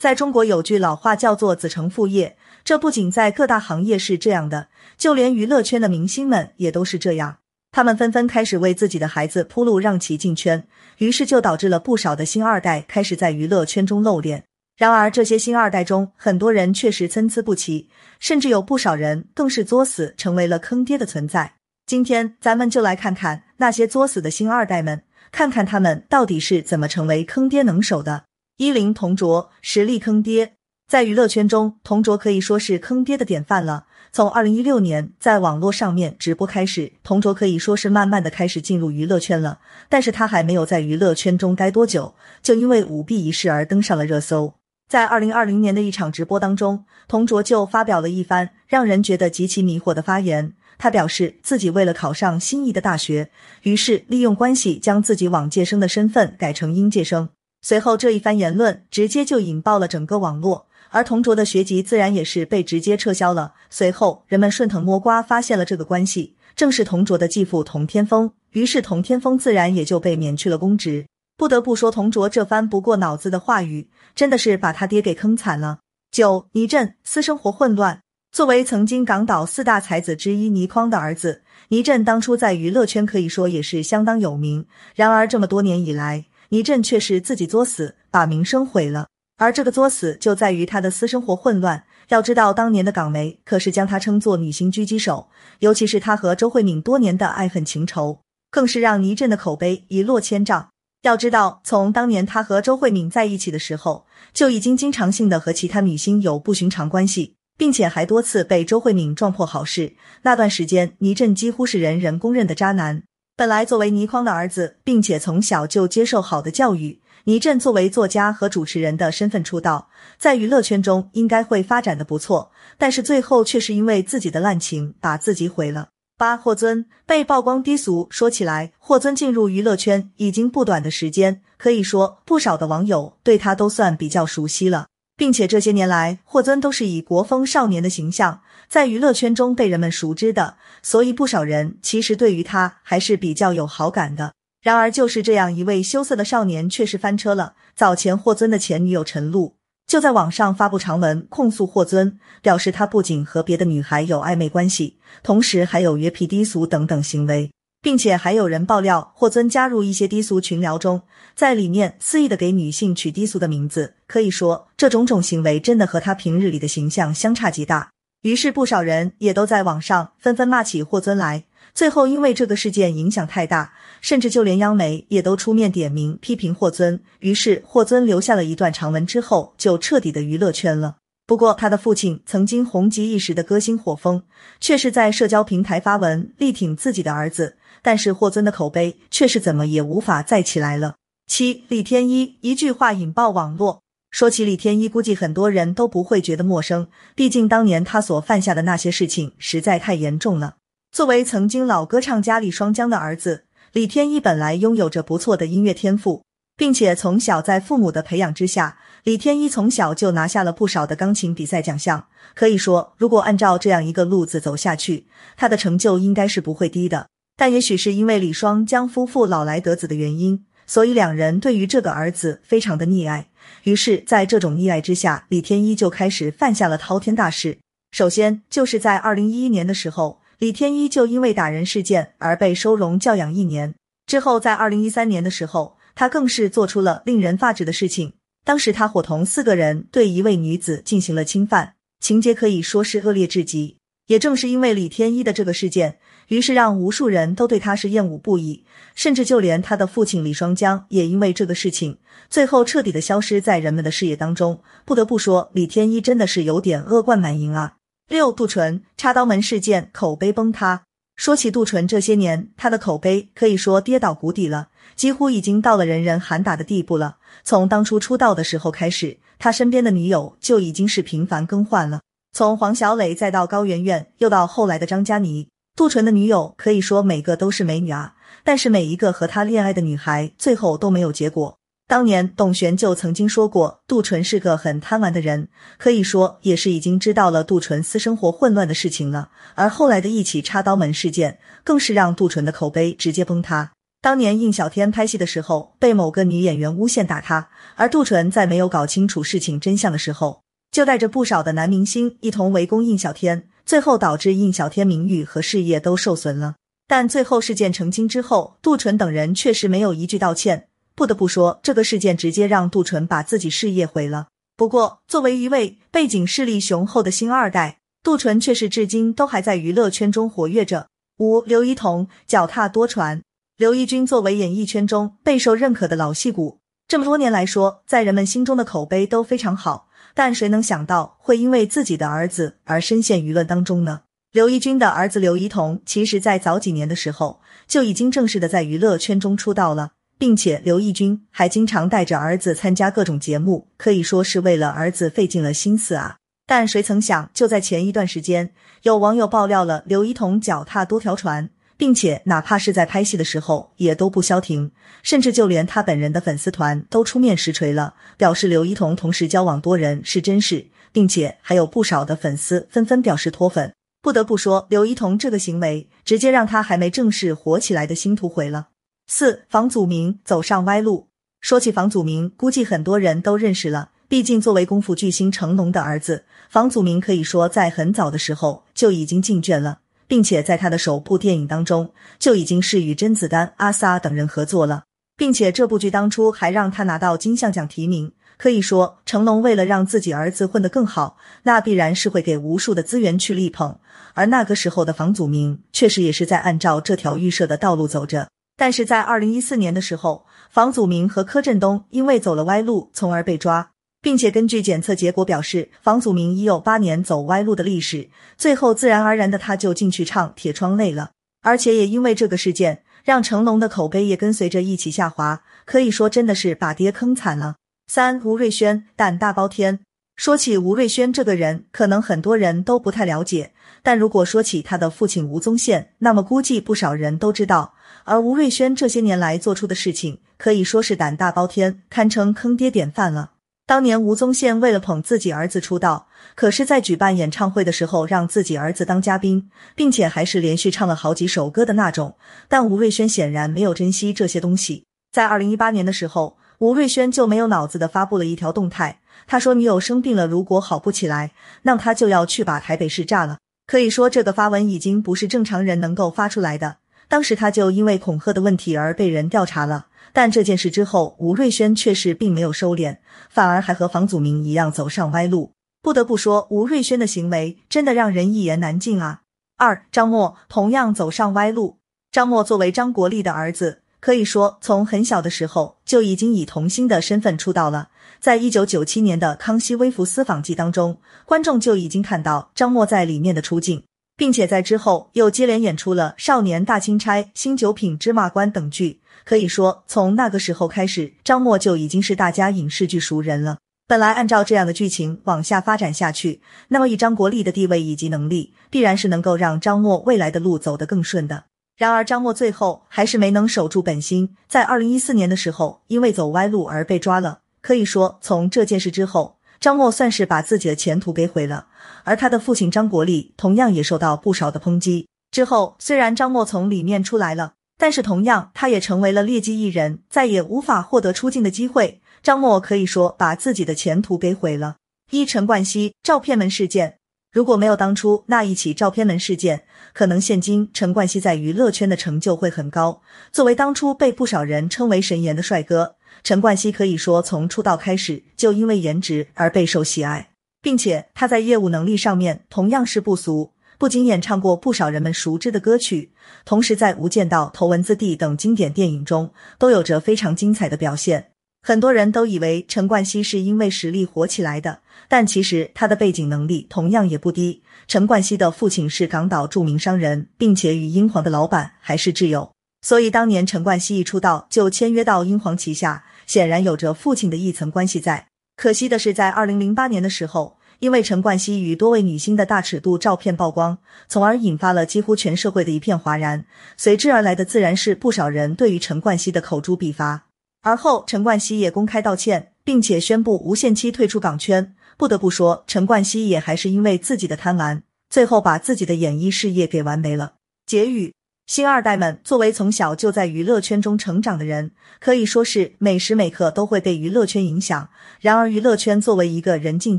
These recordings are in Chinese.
在中国有句老话叫做“子承父业”，这不仅在各大行业是这样的，就连娱乐圈的明星们也都是这样。他们纷纷开始为自己的孩子铺路，让其进圈，于是就导致了不少的新二代开始在娱乐圈中露脸。然而，这些新二代中，很多人确实参差不齐，甚至有不少人更是作死，成为了坑爹的存在。今天，咱们就来看看那些作死的新二代们，看看他们到底是怎么成为坑爹能手的。一零同卓实力坑爹，在娱乐圈中，同卓可以说是坑爹的典范了。从二零一六年在网络上面直播开始，同卓可以说是慢慢的开始进入娱乐圈了。但是他还没有在娱乐圈中待多久，就因为舞弊一事而登上了热搜。在二零二零年的一场直播当中，同卓就发表了一番让人觉得极其迷惑的发言。他表示自己为了考上心仪的大学，于是利用关系将自己往届生的身份改成应届生。随后，这一番言论直接就引爆了整个网络，而同卓的学籍自然也是被直接撤销了。随后，人们顺藤摸瓜发现了这个关系，正是同卓的继父童天峰，于是童天峰自然也就被免去了公职。不得不说，童卓这番不过脑子的话语，真的是把他爹给坑惨了。九倪震私生活混乱，作为曾经港岛四大才子之一倪匡的儿子，倪震当初在娱乐圈可以说也是相当有名。然而，这么多年以来，倪震却是自己作死，把名声毁了。而这个作死就在于他的私生活混乱。要知道，当年的港媒可是将他称作女星狙击手，尤其是他和周慧敏多年的爱恨情仇，更是让倪震的口碑一落千丈。要知道，从当年他和周慧敏在一起的时候，就已经经常性的和其他女星有不寻常关系，并且还多次被周慧敏撞破好事。那段时间，倪震几乎是人人公认的渣男。本来作为倪匡的儿子，并且从小就接受好的教育，倪震作为作家和主持人的身份出道，在娱乐圈中应该会发展的不错，但是最后却是因为自己的滥情把自己毁了。八霍尊被曝光低俗，说起来，霍尊进入娱乐圈已经不短的时间，可以说不少的网友对他都算比较熟悉了。并且这些年来，霍尊都是以国风少年的形象在娱乐圈中被人们熟知的，所以不少人其实对于他还是比较有好感的。然而，就是这样一位羞涩的少年，却是翻车了。早前霍尊的前女友陈露就在网上发布长文控诉霍尊，表示他不仅和别的女孩有暧昧关系，同时还有约皮低俗等等行为。并且还有人爆料，霍尊加入一些低俗群聊中，在里面肆意的给女性取低俗的名字，可以说这种种行为真的和他平日里的形象相差极大。于是不少人也都在网上纷纷骂起霍尊来。最后因为这个事件影响太大，甚至就连央媒也都出面点名批评霍尊。于是霍尊留下了一段长文之后，就彻底的娱乐圈了。不过，他的父亲曾经红极一时的歌星火风，却是在社交平台发文力挺自己的儿子。但是霍尊的口碑却是怎么也无法再起来了。七李天一一句话引爆网络。说起李天一，估计很多人都不会觉得陌生，毕竟当年他所犯下的那些事情实在太严重了。作为曾经老歌唱家李双江的儿子，李天一本来拥有着不错的音乐天赋，并且从小在父母的培养之下，李天一从小就拿下了不少的钢琴比赛奖项。可以说，如果按照这样一个路子走下去，他的成就应该是不会低的。但也许是因为李双江夫妇老来得子的原因，所以两人对于这个儿子非常的溺爱。于是，在这种溺爱之下，李天一就开始犯下了滔天大事。首先，就是在二零一一年的时候，李天一就因为打人事件而被收容教养一年。之后，在二零一三年的时候，他更是做出了令人发指的事情。当时，他伙同四个人对一位女子进行了侵犯，情节可以说是恶劣至极。也正是因为李天一的这个事件。于是让无数人都对他是厌恶不已，甚至就连他的父亲李双江也因为这个事情，最后彻底的消失在人们的视野当中。不得不说，李天一真的是有点恶贯满盈啊。六杜淳插刀门事件口碑崩塌。说起杜淳，这些年他的口碑可以说跌倒谷底了，几乎已经到了人人喊打的地步了。从当初出道的时候开始，他身边的女友就已经是频繁更换了，从黄小磊再到高圆圆，又到后来的张嘉倪。杜淳的女友可以说每个都是美女啊，但是每一个和他恋爱的女孩最后都没有结果。当年董璇就曾经说过，杜淳是个很贪玩的人，可以说也是已经知道了杜淳私生活混乱的事情了。而后来的一起插刀门事件，更是让杜淳的口碑直接崩塌。当年应小天拍戏的时候，被某个女演员诬陷打他，而杜淳在没有搞清楚事情真相的时候，就带着不少的男明星一同围攻应小天，最后导致印小天名誉和事业都受损了。但最后事件澄清之后，杜淳等人确实没有一句道歉。不得不说，这个事件直接让杜淳把自己事业毁了。不过，作为一位背景势力雄厚的星二代，杜淳却是至今都还在娱乐圈中活跃着。五刘一彤脚踏多船。刘奕君作为演艺圈中备受认可的老戏骨，这么多年来说，在人们心中的口碑都非常好。但谁能想到会因为自己的儿子而深陷舆论当中呢？刘奕君的儿子刘一彤，其实在早几年的时候就已经正式的在娱乐圈中出道了，并且刘奕君还经常带着儿子参加各种节目，可以说是为了儿子费尽了心思啊。但谁曾想，就在前一段时间，有网友爆料了刘一彤脚踏多条船。并且哪怕是在拍戏的时候也都不消停，甚至就连他本人的粉丝团都出面实锤了，表示刘一彤同时交往多人是真事，并且还有不少的粉丝纷纷表示脱粉。不得不说，刘一彤这个行为直接让他还没正式火起来的星途毁了。四房祖名走上歪路。说起房祖名，估计很多人都认识了，毕竟作为功夫巨星成龙的儿子，房祖名可以说在很早的时候就已经进圈了。并且在他的首部电影当中就已经是与甄子丹、阿 sa 等人合作了，并且这部剧当初还让他拿到金像奖提名。可以说，成龙为了让自己儿子混得更好，那必然是会给无数的资源去力捧。而那个时候的房祖名确实也是在按照这条预设的道路走着。但是在二零一四年的时候，房祖名和柯震东因为走了歪路，从而被抓。并且根据检测结果表示，房祖名已有八年走歪路的历史，最后自然而然的他就进去唱《铁窗泪》了。而且也因为这个事件，让成龙的口碑也跟随着一起下滑，可以说真的是把爹坑惨了。三吴瑞轩胆大包天。说起吴瑞轩这个人，可能很多人都不太了解，但如果说起他的父亲吴宗宪，那么估计不少人都知道。而吴瑞轩这些年来做出的事情，可以说是胆大包天，堪称坑爹典范了。当年吴宗宪为了捧自己儿子出道，可是，在举办演唱会的时候，让自己儿子当嘉宾，并且还是连续唱了好几首歌的那种。但吴瑞轩显然没有珍惜这些东西。在二零一八年的时候，吴瑞轩就没有脑子的发布了一条动态，他说女友生病了，如果好不起来，那他就要去把台北市炸了。可以说，这个发文已经不是正常人能够发出来的。当时他就因为恐吓的问题而被人调查了。但这件事之后，吴瑞轩却是并没有收敛，反而还和房祖名一样走上歪路。不得不说，吴瑞轩的行为真的让人一言难尽啊。二张默同样走上歪路。张默作为张国立的儿子，可以说从很小的时候就已经以童星的身份出道了。在一九九七年的《康熙微服私访记》当中，观众就已经看到张默在里面的出镜，并且在之后又接连演出了《少年大钦差》《新九品芝麻官》等剧。可以说，从那个时候开始，张默就已经是大家影视剧熟人了。本来按照这样的剧情往下发展下去，那么以张国立的地位以及能力，必然是能够让张默未来的路走得更顺的。然而，张默最后还是没能守住本心，在二零一四年的时候，因为走歪路而被抓了。可以说，从这件事之后，张默算是把自己的前途给毁了。而他的父亲张国立同样也受到不少的抨击。之后，虽然张默从里面出来了。但是同样，他也成为了劣迹艺人，再也无法获得出镜的机会。张默可以说把自己的前途给毁了。一陈冠希照片门事件，如果没有当初那一起照片门事件，可能现今陈冠希在娱乐圈的成就会很高。作为当初被不少人称为神颜的帅哥，陈冠希可以说从出道开始就因为颜值而备受喜爱，并且他在业务能力上面同样是不俗。不仅演唱过不少人们熟知的歌曲，同时在《无间道》《头文字 D》等经典电影中都有着非常精彩的表现。很多人都以为陈冠希是因为实力火起来的，但其实他的背景能力同样也不低。陈冠希的父亲是港岛著名商人，并且与英皇的老板还是挚友，所以当年陈冠希一出道就签约到英皇旗下，显然有着父亲的一层关系在。可惜的是，在二零零八年的时候。因为陈冠希与多位女星的大尺度照片曝光，从而引发了几乎全社会的一片哗然。随之而来的自然是不少人对于陈冠希的口诛笔伐。而后，陈冠希也公开道歉，并且宣布无限期退出港圈。不得不说，陈冠希也还是因为自己的贪婪，最后把自己的演艺事业给完没了。结语：星二代们作为从小就在娱乐圈中成长的人，可以说是每时每刻都会被娱乐圈影响。然而，娱乐圈作为一个人尽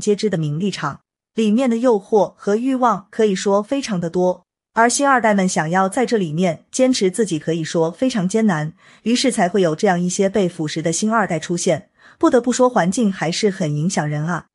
皆知的名利场，里面的诱惑和欲望可以说非常的多。而星二代们想要在这里面坚持自己，可以说非常艰难。于是才会有这样一些被腐蚀的星二代出现。不得不说，环境还是很影响人啊。